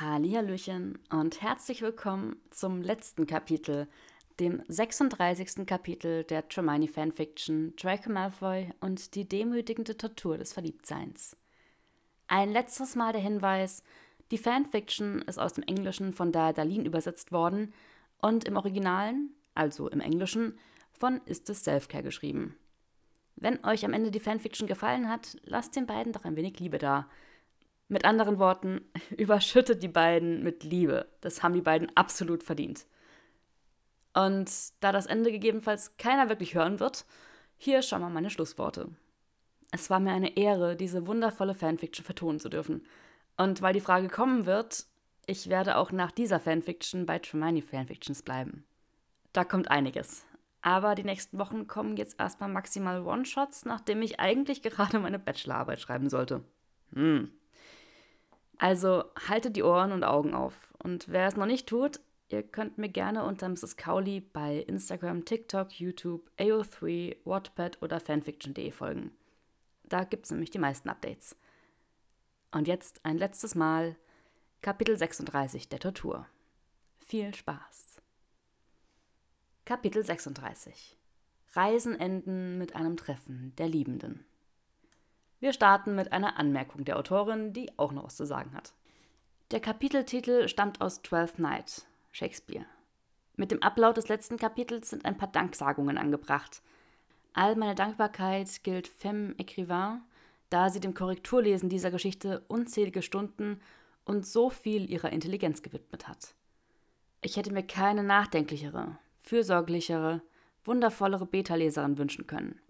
Hallihallöchen und herzlich willkommen zum letzten Kapitel, dem 36. Kapitel der Tremaine Fanfiction Draco Malfoy und die demütigende Tortur des Verliebtseins. Ein letztes Mal der Hinweis, die Fanfiction ist aus dem Englischen von Daya Dalin übersetzt worden und im Originalen, also im Englischen, von Ist es Selfcare geschrieben. Wenn euch am Ende die Fanfiction gefallen hat, lasst den beiden doch ein wenig Liebe da – mit anderen Worten, überschüttet die beiden mit Liebe. Das haben die beiden absolut verdient. Und da das Ende gegebenenfalls keiner wirklich hören wird, hier schon mal meine Schlussworte. Es war mir eine Ehre, diese wundervolle Fanfiction vertonen zu dürfen. Und weil die Frage kommen wird, ich werde auch nach dieser Fanfiction bei Tremini Fanfictions bleiben. Da kommt einiges. Aber die nächsten Wochen kommen jetzt erstmal maximal One-Shots, nachdem ich eigentlich gerade meine Bachelorarbeit schreiben sollte. Hm, also haltet die Ohren und Augen auf. Und wer es noch nicht tut, ihr könnt mir gerne unter Mrs. Cowley bei Instagram, TikTok, YouTube, AO3, Wattpad oder fanfiction.de folgen. Da gibt es nämlich die meisten Updates. Und jetzt ein letztes Mal Kapitel 36 der Tortur. Viel Spaß. Kapitel 36 Reisen enden mit einem Treffen der Liebenden. Wir starten mit einer Anmerkung der Autorin, die auch noch was zu sagen hat. Der Kapiteltitel stammt aus Twelfth Night, Shakespeare. Mit dem Ablauf des letzten Kapitels sind ein paar Danksagungen angebracht. All meine Dankbarkeit gilt Femme Écrivain, da sie dem Korrekturlesen dieser Geschichte unzählige Stunden und so viel ihrer Intelligenz gewidmet hat. Ich hätte mir keine nachdenklichere, fürsorglichere, wundervollere Beta-Leserin wünschen können.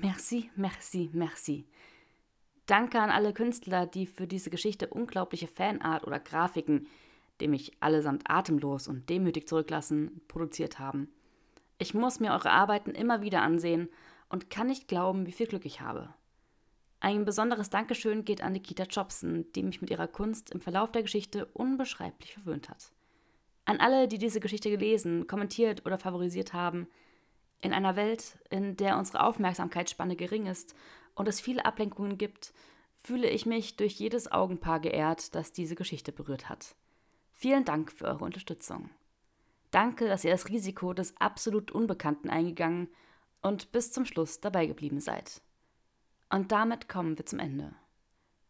Merci, merci, merci. Danke an alle Künstler, die für diese Geschichte unglaubliche Fanart oder Grafiken, die mich allesamt atemlos und demütig zurücklassen, produziert haben. Ich muss mir eure Arbeiten immer wieder ansehen und kann nicht glauben, wie viel Glück ich habe. Ein besonderes Dankeschön geht an Nikita Jobson, die mich mit ihrer Kunst im Verlauf der Geschichte unbeschreiblich verwöhnt hat. An alle, die diese Geschichte gelesen, kommentiert oder favorisiert haben, in einer Welt, in der unsere Aufmerksamkeitsspanne gering ist und es viele Ablenkungen gibt, fühle ich mich durch jedes Augenpaar geehrt, das diese Geschichte berührt hat. Vielen Dank für eure Unterstützung. Danke, dass ihr das Risiko des absolut Unbekannten eingegangen und bis zum Schluss dabei geblieben seid. Und damit kommen wir zum Ende.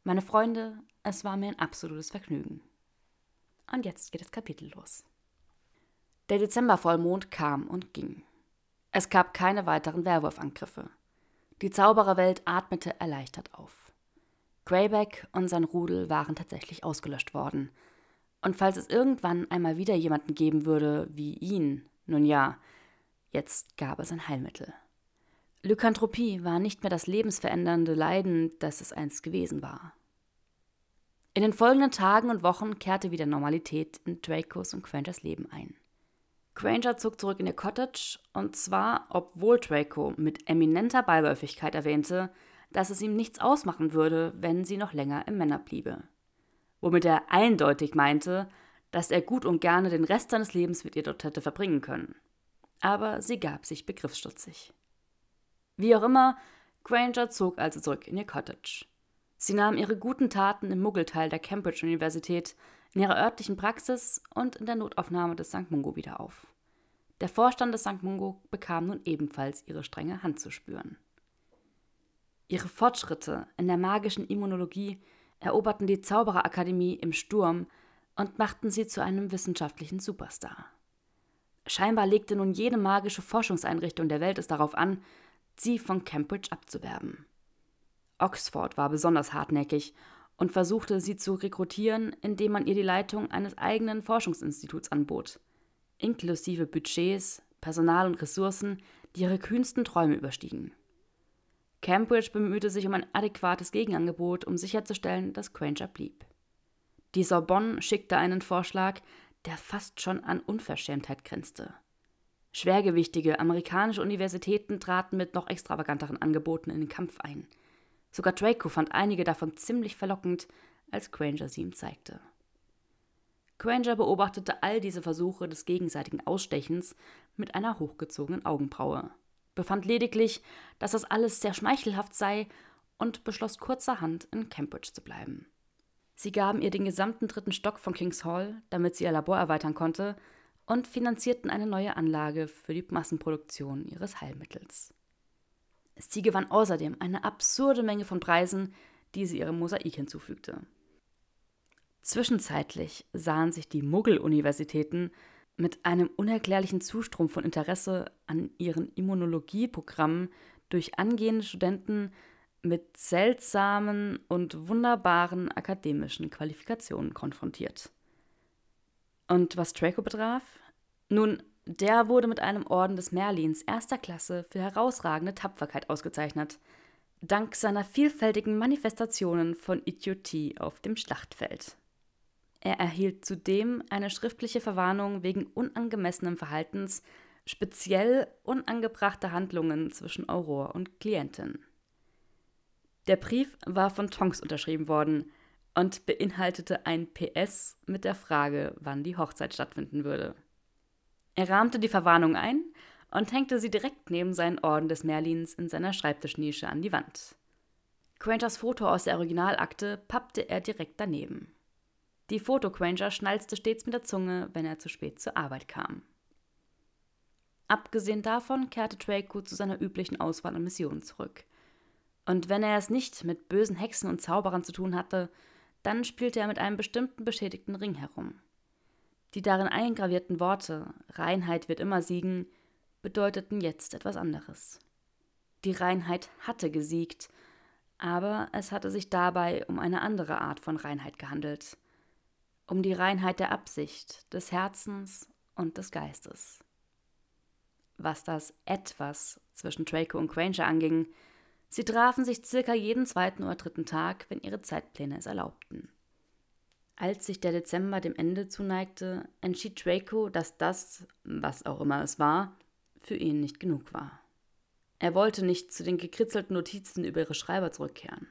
Meine Freunde, es war mir ein absolutes Vergnügen. Und jetzt geht das Kapitel los. Der Dezembervollmond kam und ging. Es gab keine weiteren Werwolfangriffe. Die Zaubererwelt atmete erleichtert auf. Greyback und sein Rudel waren tatsächlich ausgelöscht worden. Und falls es irgendwann einmal wieder jemanden geben würde wie ihn, nun ja, jetzt gab es ein Heilmittel. Lykanthropie war nicht mehr das lebensverändernde Leiden, das es einst gewesen war. In den folgenden Tagen und Wochen kehrte wieder Normalität in Dracos und Quangers Leben ein. Granger zog zurück in ihr Cottage, und zwar, obwohl Draco mit eminenter Beiläufigkeit erwähnte, dass es ihm nichts ausmachen würde, wenn sie noch länger im Männer bliebe. Womit er eindeutig meinte, dass er gut und gerne den Rest seines Lebens mit ihr dort hätte verbringen können. Aber sie gab sich begriffsstutzig. Wie auch immer, Granger zog also zurück in ihr Cottage. Sie nahm ihre guten Taten im Muggelteil der Cambridge-Universität in ihrer örtlichen Praxis und in der Notaufnahme des St. Mungo wieder auf. Der Vorstand des St. Mungo bekam nun ebenfalls ihre strenge Hand zu spüren. Ihre Fortschritte in der magischen Immunologie eroberten die Zaubererakademie im Sturm und machten sie zu einem wissenschaftlichen Superstar. Scheinbar legte nun jede magische Forschungseinrichtung der Welt es darauf an, sie von Cambridge abzuwerben. Oxford war besonders hartnäckig und versuchte sie zu rekrutieren, indem man ihr die Leitung eines eigenen Forschungsinstituts anbot, inklusive Budgets, Personal und Ressourcen, die ihre kühnsten Träume überstiegen. Cambridge bemühte sich um ein adäquates Gegenangebot, um sicherzustellen, dass Granger blieb. Die Sorbonne schickte einen Vorschlag, der fast schon an Unverschämtheit grenzte. Schwergewichtige amerikanische Universitäten traten mit noch extravaganteren Angeboten in den Kampf ein – Sogar Draco fand einige davon ziemlich verlockend, als Granger sie ihm zeigte. Granger beobachtete all diese Versuche des gegenseitigen Ausstechens mit einer hochgezogenen Augenbraue, befand lediglich, dass das alles sehr schmeichelhaft sei und beschloss kurzerhand in Cambridge zu bleiben. Sie gaben ihr den gesamten dritten Stock von Kings Hall, damit sie ihr Labor erweitern konnte, und finanzierten eine neue Anlage für die Massenproduktion ihres Heilmittels. Sie gewann außerdem eine absurde Menge von Preisen, die sie ihrem Mosaik hinzufügte. Zwischenzeitlich sahen sich die Muggel-Universitäten mit einem unerklärlichen Zustrom von Interesse an ihren Immunologieprogrammen durch angehende Studenten mit seltsamen und wunderbaren akademischen Qualifikationen konfrontiert. Und was Draco betraf? Nun, der wurde mit einem Orden des Merlins erster Klasse für herausragende Tapferkeit ausgezeichnet, dank seiner vielfältigen Manifestationen von Idiotie auf dem Schlachtfeld. Er erhielt zudem eine schriftliche Verwarnung wegen unangemessenem Verhaltens, speziell unangebrachter Handlungen zwischen Aurore und Klientin. Der Brief war von Tonks unterschrieben worden und beinhaltete ein PS mit der Frage, wann die Hochzeit stattfinden würde. Er rahmte die Verwarnung ein und hängte sie direkt neben seinen Orden des Merlins in seiner Schreibtischnische an die Wand. Quangers Foto aus der Originalakte pappte er direkt daneben. Die Foto-Quanger schnalzte stets mit der Zunge, wenn er zu spät zur Arbeit kam. Abgesehen davon kehrte Draco zu seiner üblichen Auswahl an Missionen zurück – und wenn er es nicht mit bösen Hexen und Zauberern zu tun hatte, dann spielte er mit einem bestimmten beschädigten Ring herum. Die darin eingravierten Worte Reinheit wird immer siegen bedeuteten jetzt etwas anderes. Die Reinheit hatte gesiegt, aber es hatte sich dabei um eine andere Art von Reinheit gehandelt. Um die Reinheit der Absicht, des Herzens und des Geistes. Was das etwas zwischen Draco und Granger anging, Sie trafen sich circa jeden zweiten oder dritten Tag, wenn ihre Zeitpläne es erlaubten. Als sich der Dezember dem Ende zuneigte, entschied Draco, dass das, was auch immer es war, für ihn nicht genug war. Er wollte nicht zu den gekritzelten Notizen über ihre Schreiber zurückkehren.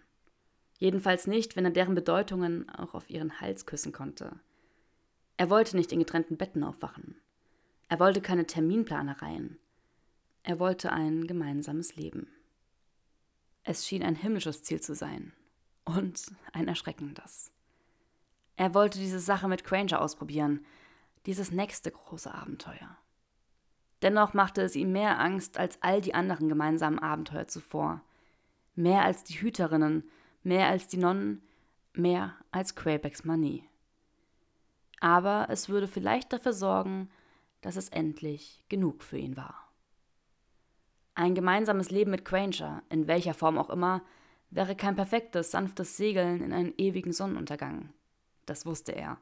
Jedenfalls nicht, wenn er deren Bedeutungen auch auf ihren Hals küssen konnte. Er wollte nicht in getrennten Betten aufwachen. Er wollte keine Terminplanereien. Er wollte ein gemeinsames Leben. Es schien ein himmlisches Ziel zu sein. Und ein erschreckendes. Er wollte diese Sache mit Granger ausprobieren, dieses nächste große Abenteuer. Dennoch machte es ihm mehr Angst als all die anderen gemeinsamen Abenteuer zuvor. Mehr als die Hüterinnen, mehr als die Nonnen, mehr als Quebecks Manie. Aber es würde vielleicht dafür sorgen, dass es endlich genug für ihn war. Ein gemeinsames Leben mit Granger, in welcher Form auch immer, wäre kein perfektes, sanftes Segeln in einen ewigen Sonnenuntergang. Das wusste er.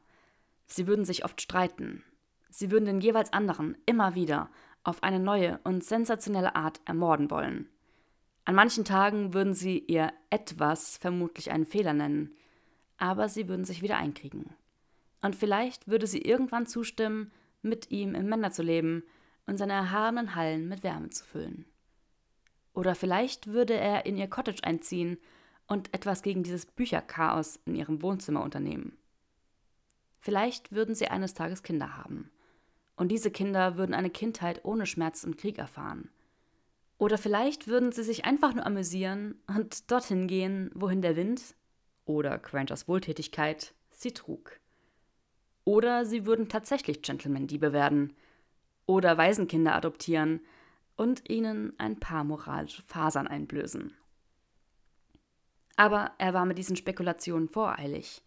Sie würden sich oft streiten. Sie würden den jeweils anderen immer wieder auf eine neue und sensationelle Art ermorden wollen. An manchen Tagen würden sie ihr etwas vermutlich einen Fehler nennen, aber sie würden sich wieder einkriegen. Und vielleicht würde sie irgendwann zustimmen, mit ihm im Männer zu leben und seine erhabenen Hallen mit Wärme zu füllen. Oder vielleicht würde er in ihr Cottage einziehen und etwas gegen dieses Bücherchaos in ihrem Wohnzimmer unternehmen. Vielleicht würden sie eines Tages Kinder haben. Und diese Kinder würden eine Kindheit ohne Schmerz und Krieg erfahren. Oder vielleicht würden sie sich einfach nur amüsieren und dorthin gehen, wohin der Wind oder Grangers Wohltätigkeit sie trug. Oder sie würden tatsächlich Gentleman-Diebe werden oder Waisenkinder adoptieren und ihnen ein paar moralische Fasern einblößen. Aber er war mit diesen Spekulationen voreilig.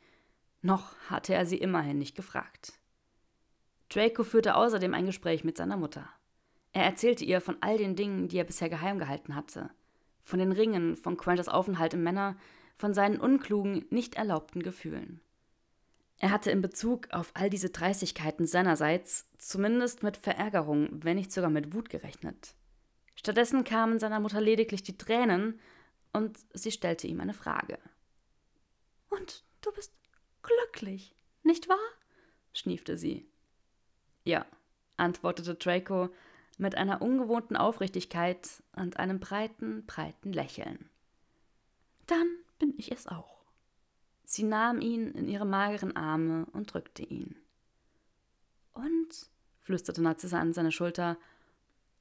Noch hatte er sie immerhin nicht gefragt. Draco führte außerdem ein Gespräch mit seiner Mutter. Er erzählte ihr von all den Dingen, die er bisher geheim gehalten hatte. Von den Ringen, von Quenters Aufenthalt im Männer, von seinen unklugen, nicht erlaubten Gefühlen. Er hatte in Bezug auf all diese Dreistigkeiten seinerseits zumindest mit Verärgerung, wenn nicht sogar mit Wut gerechnet. Stattdessen kamen seiner Mutter lediglich die Tränen und sie stellte ihm eine Frage. Und du bist glücklich, nicht wahr? schniefte sie. Ja, antwortete Draco mit einer ungewohnten Aufrichtigkeit und einem breiten, breiten Lächeln. Dann bin ich es auch. Sie nahm ihn in ihre mageren Arme und drückte ihn. Und, flüsterte Narzissa an seine Schulter,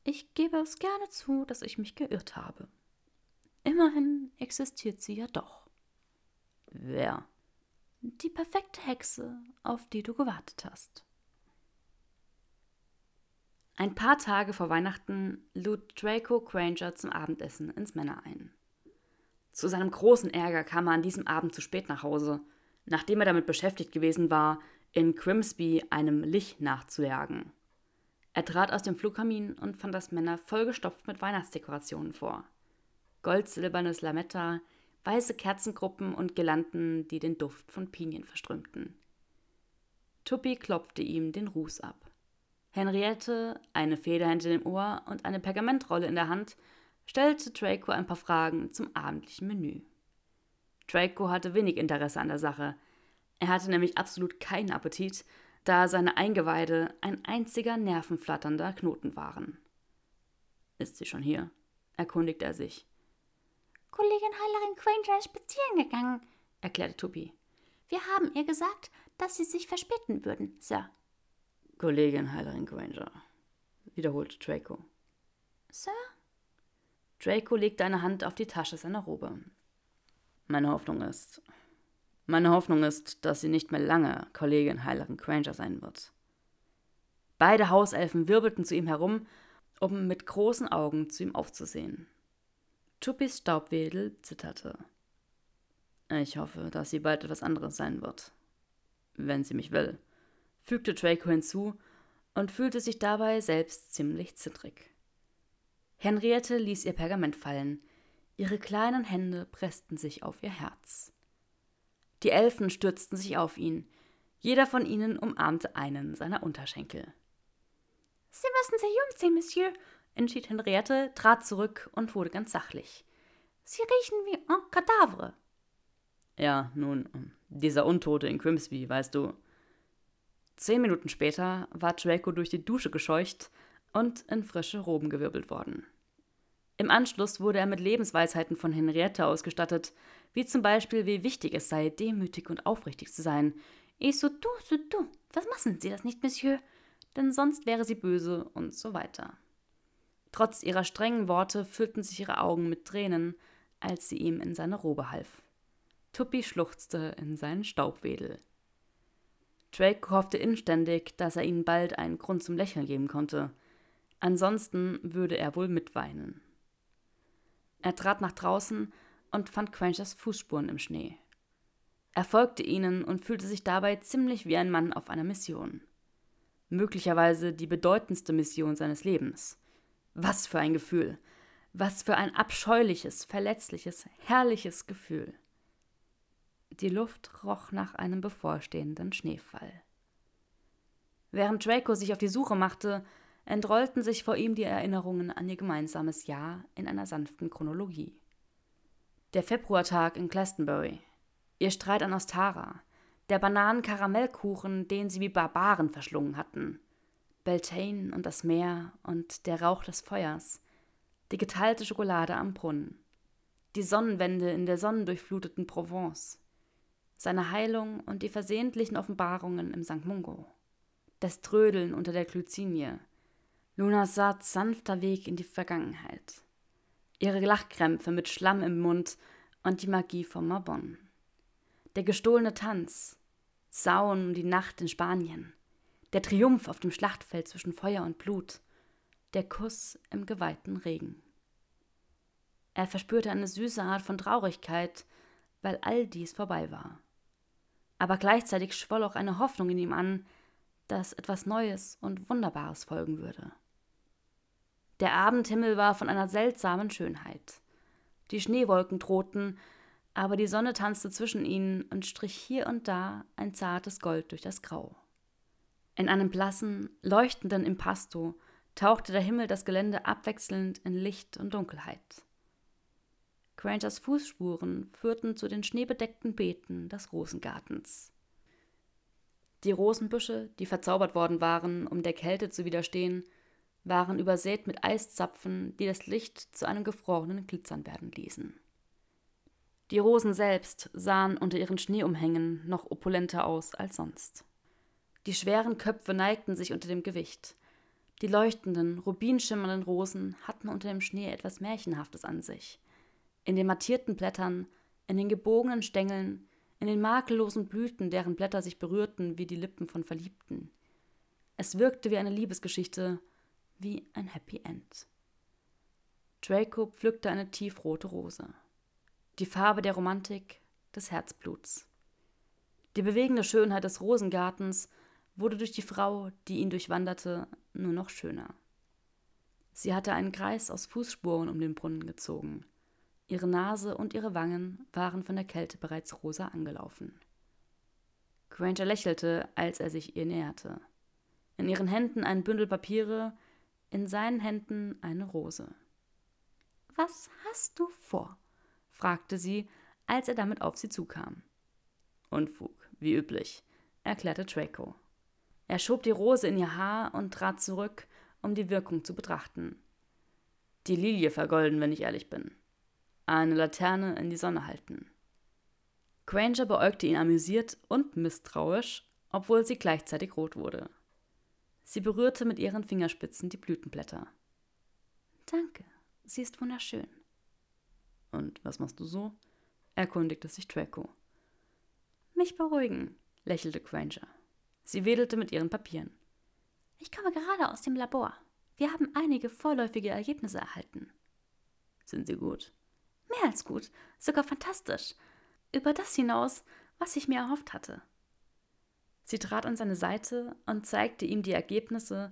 ich gebe es gerne zu, dass ich mich geirrt habe. Immerhin existiert sie ja doch. Wer? Die perfekte Hexe, auf die du gewartet hast. Ein paar Tage vor Weihnachten lud Draco Granger zum Abendessen ins Männer ein. Zu seinem großen Ärger kam er an diesem Abend zu spät nach Hause, nachdem er damit beschäftigt gewesen war, in Grimsby einem Licht nachzujagen. Er trat aus dem Flugkamin und fand das Männer vollgestopft mit Weihnachtsdekorationen vor. Gold-silbernes Lametta, weiße Kerzengruppen und Girlanden, die den Duft von Pinien verströmten. Tuppi klopfte ihm den Ruß ab. Henriette, eine Feder hinter dem Ohr und eine Pergamentrolle in der Hand, stellte Draco ein paar Fragen zum abendlichen Menü. Draco hatte wenig Interesse an der Sache. Er hatte nämlich absolut keinen Appetit, da seine Eingeweide ein einziger nervenflatternder Knoten waren. Ist sie schon hier? erkundigte er sich. Kollegin Heilerin Granger ist spazieren gegangen, erklärte Tuppi. Wir haben ihr gesagt, dass sie sich verspäten würden, Sir. Kollegin Heilerin Granger, wiederholte Draco. Sir? Draco legte eine Hand auf die Tasche seiner Robe. Meine Hoffnung ist. Meine Hoffnung ist, dass sie nicht mehr lange Kollegin Heilerin Granger sein wird. Beide Hauselfen wirbelten zu ihm herum, um mit großen Augen zu ihm aufzusehen. Tuppis Staubwedel zitterte. Ich hoffe, dass sie bald etwas anderes sein wird. Wenn sie mich will, fügte Draco hinzu und fühlte sich dabei selbst ziemlich zittrig. Henriette ließ ihr Pergament fallen. Ihre kleinen Hände pressten sich auf ihr Herz. Die Elfen stürzten sich auf ihn. Jeder von ihnen umarmte einen seiner Unterschenkel. Sie müssen sich umziehen, Monsieur, entschied Henriette, trat zurück und wurde ganz sachlich. Sie riechen wie un Cadavre. Ja, nun, dieser Untote in Grimsby, weißt du. Zehn Minuten später war Draco durch die Dusche gescheucht und in frische Roben gewirbelt worden. Im Anschluss wurde er mit Lebensweisheiten von Henriette ausgestattet, wie zum Beispiel, wie wichtig es sei, demütig und aufrichtig zu sein. Et so du, so du, was machen Sie das nicht, Monsieur? Denn sonst wäre sie böse und so weiter. Trotz ihrer strengen Worte füllten sich ihre Augen mit Tränen, als sie ihm in seine Robe half. Tuppi schluchzte in seinen Staubwedel. Drake hoffte inständig, dass er ihnen bald einen Grund zum Lächeln geben konnte. Ansonsten würde er wohl mitweinen. Er trat nach draußen und fand Quenchers Fußspuren im Schnee. Er folgte ihnen und fühlte sich dabei ziemlich wie ein Mann auf einer Mission. Möglicherweise die bedeutendste Mission seines Lebens. Was für ein Gefühl. Was für ein abscheuliches, verletzliches, herrliches Gefühl. Die Luft roch nach einem bevorstehenden Schneefall. Während Draco sich auf die Suche machte, entrollten sich vor ihm die Erinnerungen an ihr gemeinsames Jahr in einer sanften Chronologie. Der Februartag in Glastonbury, ihr Streit an Ostara, der Bananen-Karamellkuchen, den sie wie Barbaren verschlungen hatten, Beltane und das Meer und der Rauch des Feuers, die geteilte Schokolade am Brunnen, die Sonnenwende in der sonnendurchfluteten Provence, seine Heilung und die versehentlichen Offenbarungen im St. Mungo, das Trödeln unter der Glycinie, Lunas Satz sanfter Weg in die Vergangenheit, ihre Lachkrämpfe mit Schlamm im Mund und die Magie von Marbon, der gestohlene Tanz, Sauen um die Nacht in Spanien, der Triumph auf dem Schlachtfeld zwischen Feuer und Blut, der Kuss im geweihten Regen. Er verspürte eine süße Art von Traurigkeit, weil all dies vorbei war. Aber gleichzeitig schwoll auch eine Hoffnung in ihm an, dass etwas Neues und Wunderbares folgen würde. Der Abendhimmel war von einer seltsamen Schönheit. Die Schneewolken drohten, aber die Sonne tanzte zwischen ihnen und strich hier und da ein zartes Gold durch das Grau. In einem blassen, leuchtenden Impasto tauchte der Himmel das Gelände abwechselnd in Licht und Dunkelheit. Grangers Fußspuren führten zu den schneebedeckten Beeten des Rosengartens. Die Rosenbüsche, die verzaubert worden waren, um der Kälte zu widerstehen, waren übersät mit Eiszapfen, die das Licht zu einem gefrorenen Glitzern werden ließen. Die Rosen selbst sahen unter ihren Schneeumhängen noch opulenter aus als sonst. Die schweren Köpfe neigten sich unter dem Gewicht. Die leuchtenden, rubinschimmernden Rosen hatten unter dem Schnee etwas Märchenhaftes an sich. In den mattierten Blättern, in den gebogenen Stängeln, in den makellosen Blüten, deren Blätter sich berührten wie die Lippen von Verliebten. Es wirkte wie eine Liebesgeschichte, wie ein Happy End. Draco pflückte eine tiefrote Rose. Die Farbe der Romantik, des Herzbluts. Die bewegende Schönheit des Rosengartens wurde durch die Frau, die ihn durchwanderte, nur noch schöner. Sie hatte einen Kreis aus Fußspuren um den Brunnen gezogen. Ihre Nase und ihre Wangen waren von der Kälte bereits rosa angelaufen. Granger lächelte, als er sich ihr näherte. In ihren Händen ein Bündel Papiere, in seinen Händen eine Rose. Was hast du vor? fragte sie, als er damit auf sie zukam. Unfug, wie üblich, erklärte Draco. Er schob die Rose in ihr Haar und trat zurück, um die Wirkung zu betrachten. Die Lilie vergolden, wenn ich ehrlich bin. Eine Laterne in die Sonne halten. Granger beäugte ihn amüsiert und misstrauisch, obwohl sie gleichzeitig rot wurde. Sie berührte mit ihren Fingerspitzen die Blütenblätter. Danke, sie ist wunderschön. Und was machst du so? erkundigte sich Draco. Mich beruhigen, lächelte Granger. Sie wedelte mit ihren Papieren. Ich komme gerade aus dem Labor. Wir haben einige vorläufige Ergebnisse erhalten. Sind sie gut? Mehr als gut, sogar fantastisch. Über das hinaus, was ich mir erhofft hatte. Sie trat an seine Seite und zeigte ihm die Ergebnisse,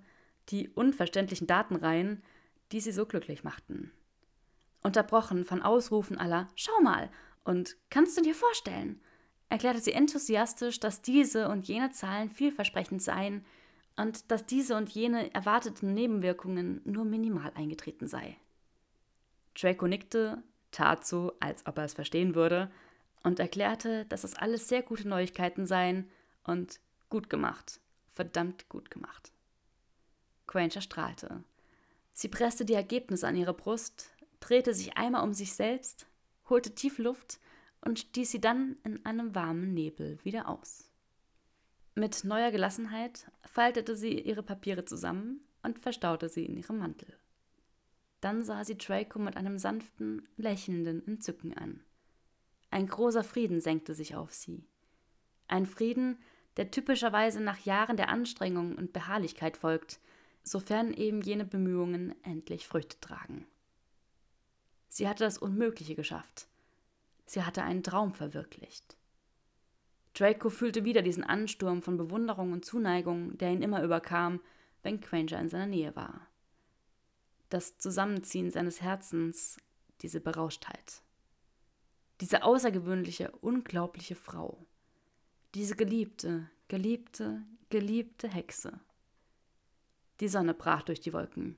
die unverständlichen Datenreihen, die sie so glücklich machten. Unterbrochen von Ausrufen aller Schau mal und kannst du dir vorstellen, erklärte sie enthusiastisch, dass diese und jene Zahlen vielversprechend seien und dass diese und jene erwarteten Nebenwirkungen nur minimal eingetreten sei. Draco nickte, tat so, als ob er es verstehen würde, und erklärte, dass das alles sehr gute Neuigkeiten seien und gut gemacht, verdammt gut gemacht. Granger strahlte. Sie presste die Ergebnisse an ihre Brust, drehte sich einmal um sich selbst, holte tief Luft und stieß sie dann in einem warmen Nebel wieder aus. Mit neuer Gelassenheit faltete sie ihre Papiere zusammen und verstaute sie in ihrem Mantel. Dann sah sie Draco mit einem sanften, lächelnden Entzücken an. Ein großer Frieden senkte sich auf sie. Ein Frieden, der typischerweise nach Jahren der Anstrengung und Beharrlichkeit folgt, sofern eben jene Bemühungen endlich Früchte tragen. Sie hatte das Unmögliche geschafft. Sie hatte einen Traum verwirklicht. Draco fühlte wieder diesen Ansturm von Bewunderung und Zuneigung, der ihn immer überkam, wenn Granger in seiner Nähe war. Das Zusammenziehen seines Herzens, diese Berauschtheit. Diese außergewöhnliche, unglaubliche Frau. Diese geliebte, geliebte, geliebte Hexe. Die Sonne brach durch die Wolken.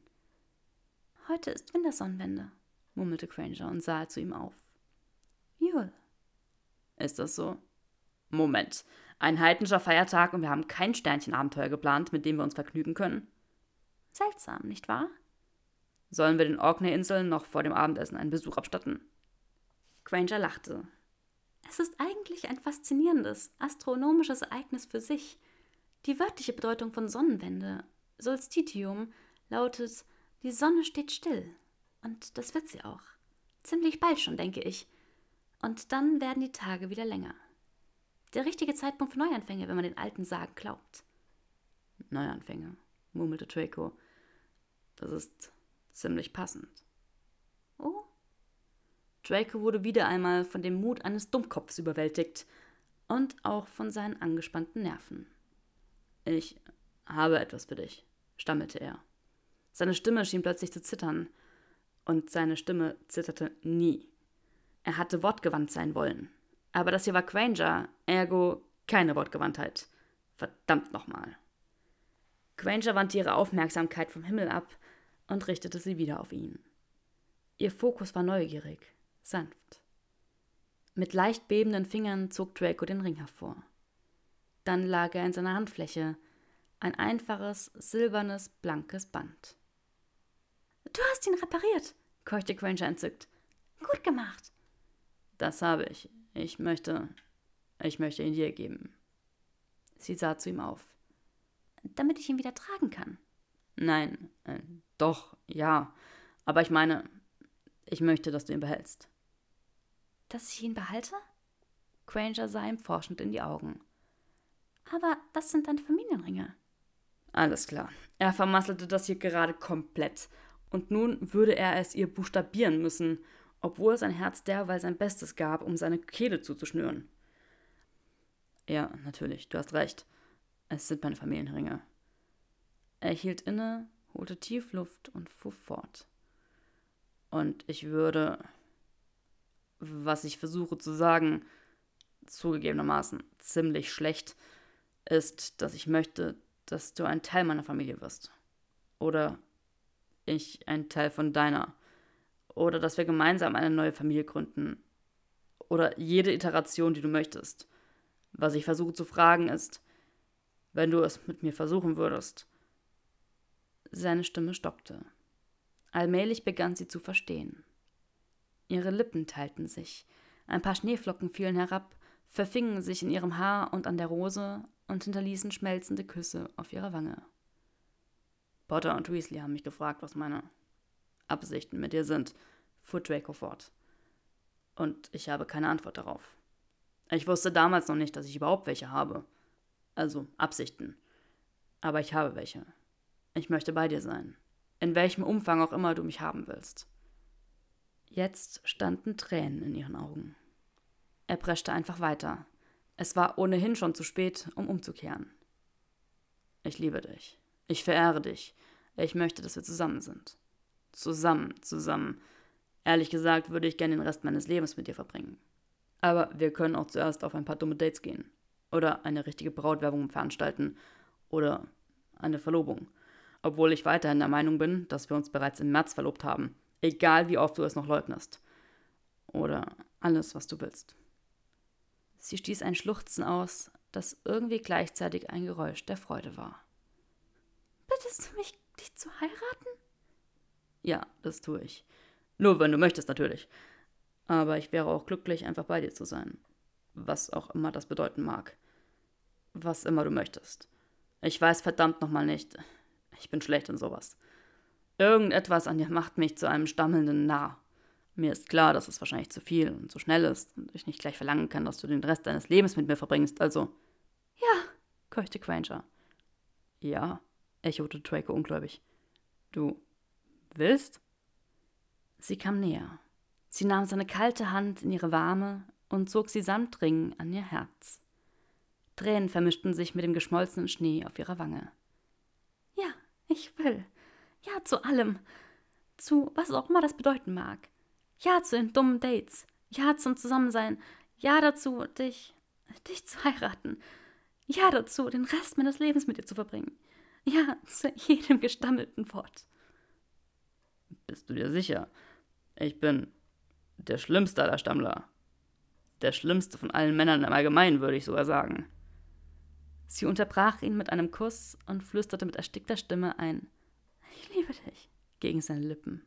Heute ist Wintersonnenwende, murmelte Granger und sah zu ihm auf. Jul. Ist das so? Moment. Ein heidnischer Feiertag und wir haben kein Sternchenabenteuer geplant, mit dem wir uns vergnügen können? Seltsam, nicht wahr? Sollen wir den Orkney-Inseln noch vor dem Abendessen einen Besuch abstatten? Granger lachte. Es ist eigentlich ein faszinierendes, astronomisches Ereignis für sich. Die wörtliche Bedeutung von Sonnenwende, Solstitium, lautet, die Sonne steht still. Und das wird sie auch. Ziemlich bald schon, denke ich. Und dann werden die Tage wieder länger. Der richtige Zeitpunkt für Neuanfänge, wenn man den alten Sagen glaubt. Neuanfänge, murmelte Draco. Das ist ziemlich passend. Oh? Draco wurde wieder einmal von dem Mut eines Dummkopfs überwältigt und auch von seinen angespannten Nerven. Ich habe etwas für dich, stammelte er. Seine Stimme schien plötzlich zu zittern, und seine Stimme zitterte nie. Er hatte wortgewandt sein wollen. Aber das hier war Granger, ergo keine Wortgewandtheit. Verdammt nochmal. Granger wandte ihre Aufmerksamkeit vom Himmel ab und richtete sie wieder auf ihn. Ihr Fokus war neugierig, sanft. Mit leicht bebenden Fingern zog Draco den Ring hervor. Dann lag er in seiner Handfläche, ein einfaches, silbernes, blankes Band. Du hast ihn repariert, keuchte Granger entzückt. Gut gemacht. Das habe ich. Ich möchte. Ich möchte ihn dir geben. Sie sah zu ihm auf. Damit ich ihn wieder tragen kann. Nein, äh, doch, ja. Aber ich meine, ich möchte, dass du ihn behältst. Dass ich ihn behalte? Granger sah ihm forschend in die Augen. Aber das sind deine Familienringe. Alles klar. Er vermasselte das hier gerade komplett. Und nun würde er es ihr buchstabieren müssen, obwohl sein Herz derweil sein Bestes gab, um seine Kehle zuzuschnüren. Ja, natürlich, du hast recht. Es sind meine Familienringe. Er hielt inne, holte tief Luft und fuhr fort. Und ich würde, was ich versuche zu sagen, zugegebenermaßen ziemlich schlecht, ist, dass ich möchte, dass du ein Teil meiner Familie wirst. Oder ich ein Teil von deiner. Oder dass wir gemeinsam eine neue Familie gründen. Oder jede Iteration, die du möchtest. Was ich versuche zu fragen ist, wenn du es mit mir versuchen würdest. Seine Stimme stockte. Allmählich begann sie zu verstehen. Ihre Lippen teilten sich, ein paar Schneeflocken fielen herab, verfingen sich in ihrem Haar und an der Rose und hinterließen schmelzende Küsse auf ihrer Wange. Potter und Weasley haben mich gefragt, was meine Absichten mit dir sind, fuhr Draco fort. Und ich habe keine Antwort darauf. Ich wusste damals noch nicht, dass ich überhaupt welche habe. Also Absichten. Aber ich habe welche. Ich möchte bei dir sein. In welchem Umfang auch immer du mich haben willst. Jetzt standen Tränen in ihren Augen. Er preschte einfach weiter. Es war ohnehin schon zu spät, um umzukehren. Ich liebe dich. Ich verehre dich. Ich möchte, dass wir zusammen sind. Zusammen, zusammen. Ehrlich gesagt würde ich gerne den Rest meines Lebens mit dir verbringen. Aber wir können auch zuerst auf ein paar dumme Dates gehen. Oder eine richtige Brautwerbung veranstalten. Oder eine Verlobung. Obwohl ich weiterhin der Meinung bin, dass wir uns bereits im März verlobt haben. Egal wie oft du es noch leugnest. Oder alles, was du willst. Sie stieß ein Schluchzen aus, das irgendwie gleichzeitig ein Geräusch der Freude war. Bittest du mich, dich zu heiraten? Ja, das tue ich. Nur wenn du möchtest, natürlich. Aber ich wäre auch glücklich, einfach bei dir zu sein. Was auch immer das bedeuten mag. Was immer du möchtest. Ich weiß verdammt nochmal nicht. Ich bin schlecht in sowas. Irgendetwas an dir macht mich zu einem stammelnden Narr. Mir ist klar, dass es wahrscheinlich zu viel und zu schnell ist und ich nicht gleich verlangen kann, dass du den Rest deines Lebens mit mir verbringst, also. Ja, keuchte Granger. Ja, echote Draco ungläubig. Du willst? Sie kam näher. Sie nahm seine kalte Hand in ihre warme und zog sie samt Ring an ihr Herz. Tränen vermischten sich mit dem geschmolzenen Schnee auf ihrer Wange. Ja, ich will. Ja zu allem. Zu was auch immer das bedeuten mag. Ja zu den dummen Dates. Ja zum Zusammensein. Ja dazu, dich, dich zu heiraten. Ja dazu, den Rest meines Lebens mit dir zu verbringen. Ja zu jedem gestammelten Wort. Bist du dir sicher? Ich bin der schlimmste aller Stammler. Der schlimmste von allen Männern im Allgemeinen, würde ich sogar sagen. Sie unterbrach ihn mit einem Kuss und flüsterte mit erstickter Stimme ein Ich liebe dich gegen seine Lippen.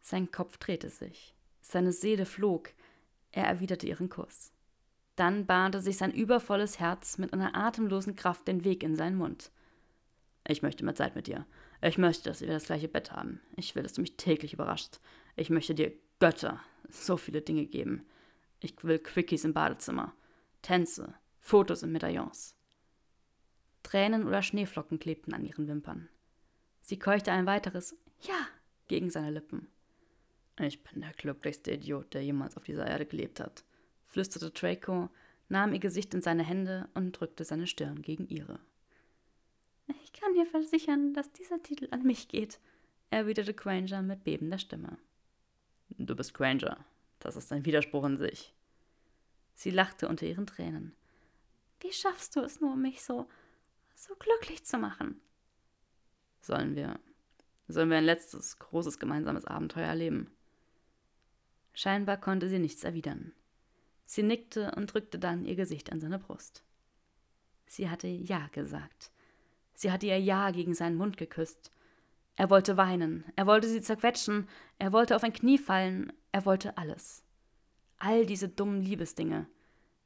Sein Kopf drehte sich, seine Seele flog, er erwiderte ihren Kuss. Dann bahnte sich sein übervolles Herz mit einer atemlosen Kraft den Weg in seinen Mund. Ich möchte mehr Zeit mit dir. Ich möchte, dass wir das gleiche Bett haben. Ich will, dass du mich täglich überraschst. Ich möchte dir Götter, so viele Dinge geben. Ich will Quickies im Badezimmer, Tänze, Fotos in Medaillons. Tränen oder Schneeflocken klebten an ihren Wimpern. Sie keuchte ein weiteres Ja gegen seine Lippen. Ich bin der glücklichste Idiot, der jemals auf dieser Erde gelebt hat, flüsterte Draco, nahm ihr Gesicht in seine Hände und drückte seine Stirn gegen ihre. Ich kann dir versichern, dass dieser Titel an mich geht, erwiderte Granger mit bebender Stimme. Du bist Granger. Das ist ein Widerspruch in sich. Sie lachte unter ihren Tränen. Wie schaffst du es nur, mich so, so glücklich zu machen? Sollen wir, sollen wir ein letztes, großes gemeinsames Abenteuer erleben? Scheinbar konnte sie nichts erwidern. Sie nickte und drückte dann ihr Gesicht an seine Brust. Sie hatte Ja gesagt. Sie hatte ihr Ja gegen seinen Mund geküsst. Er wollte weinen, er wollte sie zerquetschen, er wollte auf ein Knie fallen, er wollte alles. All diese dummen Liebesdinge.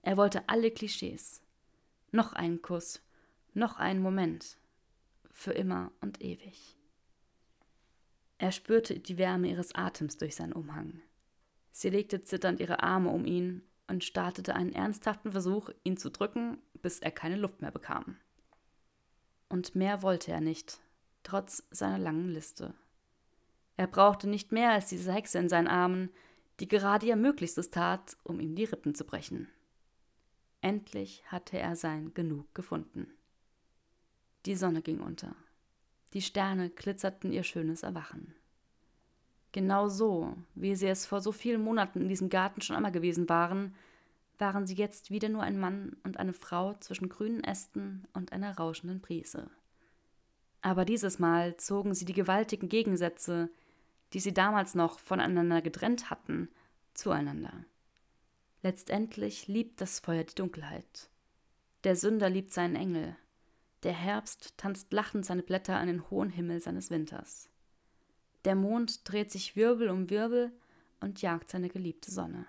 Er wollte alle Klischees. Noch einen Kuss, noch einen Moment. Für immer und ewig. Er spürte die Wärme ihres Atems durch seinen Umhang. Sie legte zitternd ihre Arme um ihn und startete einen ernsthaften Versuch, ihn zu drücken, bis er keine Luft mehr bekam. Und mehr wollte er nicht, trotz seiner langen Liste. Er brauchte nicht mehr als diese Hexe in seinen Armen, die gerade ihr Möglichstes tat, um ihm die Rippen zu brechen. Endlich hatte er sein Genug gefunden. Die Sonne ging unter. Die Sterne glitzerten ihr schönes Erwachen. Genau so, wie sie es vor so vielen Monaten in diesem Garten schon einmal gewesen waren, waren sie jetzt wieder nur ein Mann und eine Frau zwischen grünen Ästen und einer rauschenden Brise. Aber dieses Mal zogen sie die gewaltigen Gegensätze, die sie damals noch voneinander getrennt hatten, zueinander. Letztendlich liebt das Feuer die Dunkelheit. Der Sünder liebt seinen Engel. Der Herbst tanzt lachend seine Blätter an den hohen Himmel seines Winters. Der Mond dreht sich Wirbel um Wirbel und jagt seine geliebte Sonne.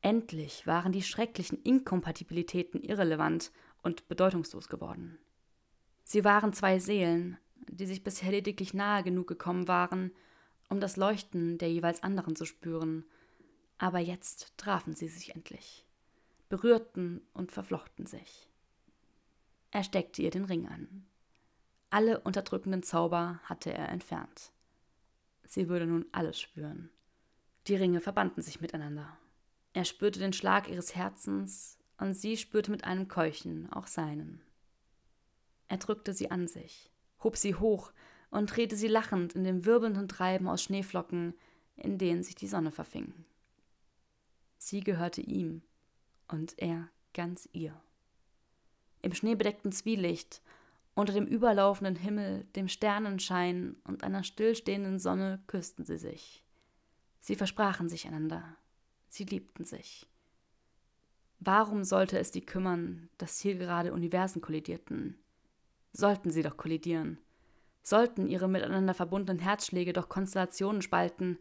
Endlich waren die schrecklichen Inkompatibilitäten irrelevant und bedeutungslos geworden. Sie waren zwei Seelen, die sich bisher lediglich nahe genug gekommen waren, um das Leuchten der jeweils anderen zu spüren, aber jetzt trafen sie sich endlich, berührten und verflochten sich. Er steckte ihr den Ring an. Alle unterdrückenden Zauber hatte er entfernt. Sie würde nun alles spüren. Die Ringe verbanden sich miteinander. Er spürte den Schlag ihres Herzens und sie spürte mit einem Keuchen auch seinen. Er drückte sie an sich, hob sie hoch und drehte sie lachend in dem wirbelnden Treiben aus Schneeflocken, in denen sich die Sonne verfing. Sie gehörte ihm und er ganz ihr. Im schneebedeckten Zwielicht unter dem überlaufenden Himmel, dem Sternenschein und einer stillstehenden Sonne küssten sie sich. Sie versprachen sich einander. Sie liebten sich. Warum sollte es die kümmern, dass hier gerade Universen kollidierten? Sollten sie doch kollidieren. Sollten ihre miteinander verbundenen Herzschläge doch Konstellationen spalten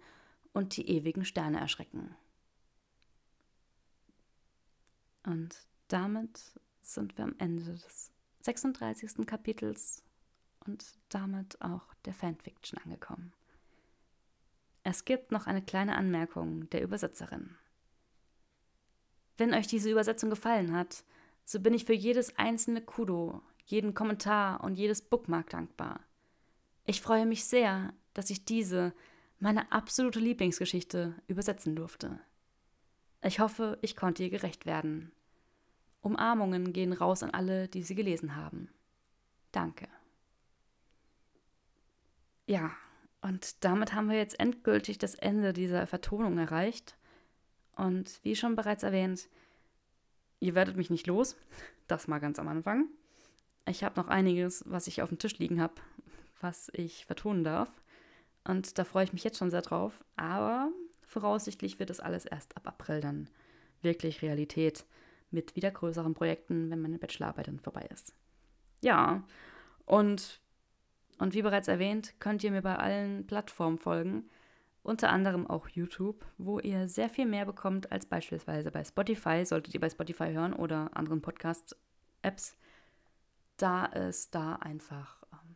und die ewigen Sterne erschrecken. Und damit sind wir am Ende des 36. Kapitels und damit auch der Fanfiction angekommen. Es gibt noch eine kleine Anmerkung der Übersetzerin. Wenn euch diese Übersetzung gefallen hat, so bin ich für jedes einzelne Kudo, jeden Kommentar und jedes Bookmark dankbar. Ich freue mich sehr, dass ich diese, meine absolute Lieblingsgeschichte, übersetzen durfte. Ich hoffe, ich konnte ihr gerecht werden. Umarmungen gehen raus an alle, die sie gelesen haben. Danke. Ja, und damit haben wir jetzt endgültig das Ende dieser Vertonung erreicht. Und wie schon bereits erwähnt, ihr werdet mich nicht los. Das mal ganz am Anfang. Ich habe noch einiges, was ich auf dem Tisch liegen habe, was ich vertonen darf. Und da freue ich mich jetzt schon sehr drauf. Aber voraussichtlich wird das alles erst ab April dann wirklich Realität mit wieder größeren Projekten, wenn meine Bachelorarbeit dann vorbei ist. Ja, und, und wie bereits erwähnt, könnt ihr mir bei allen Plattformen folgen, unter anderem auch YouTube, wo ihr sehr viel mehr bekommt als beispielsweise bei Spotify, solltet ihr bei Spotify hören oder anderen Podcast-Apps, da es da einfach ähm,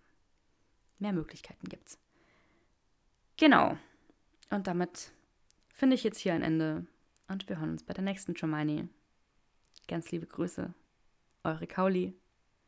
mehr Möglichkeiten gibt. Genau. Und damit finde ich jetzt hier ein Ende und wir hören uns bei der nächsten Tremini. Ganz liebe Grüße. Eure Kauli.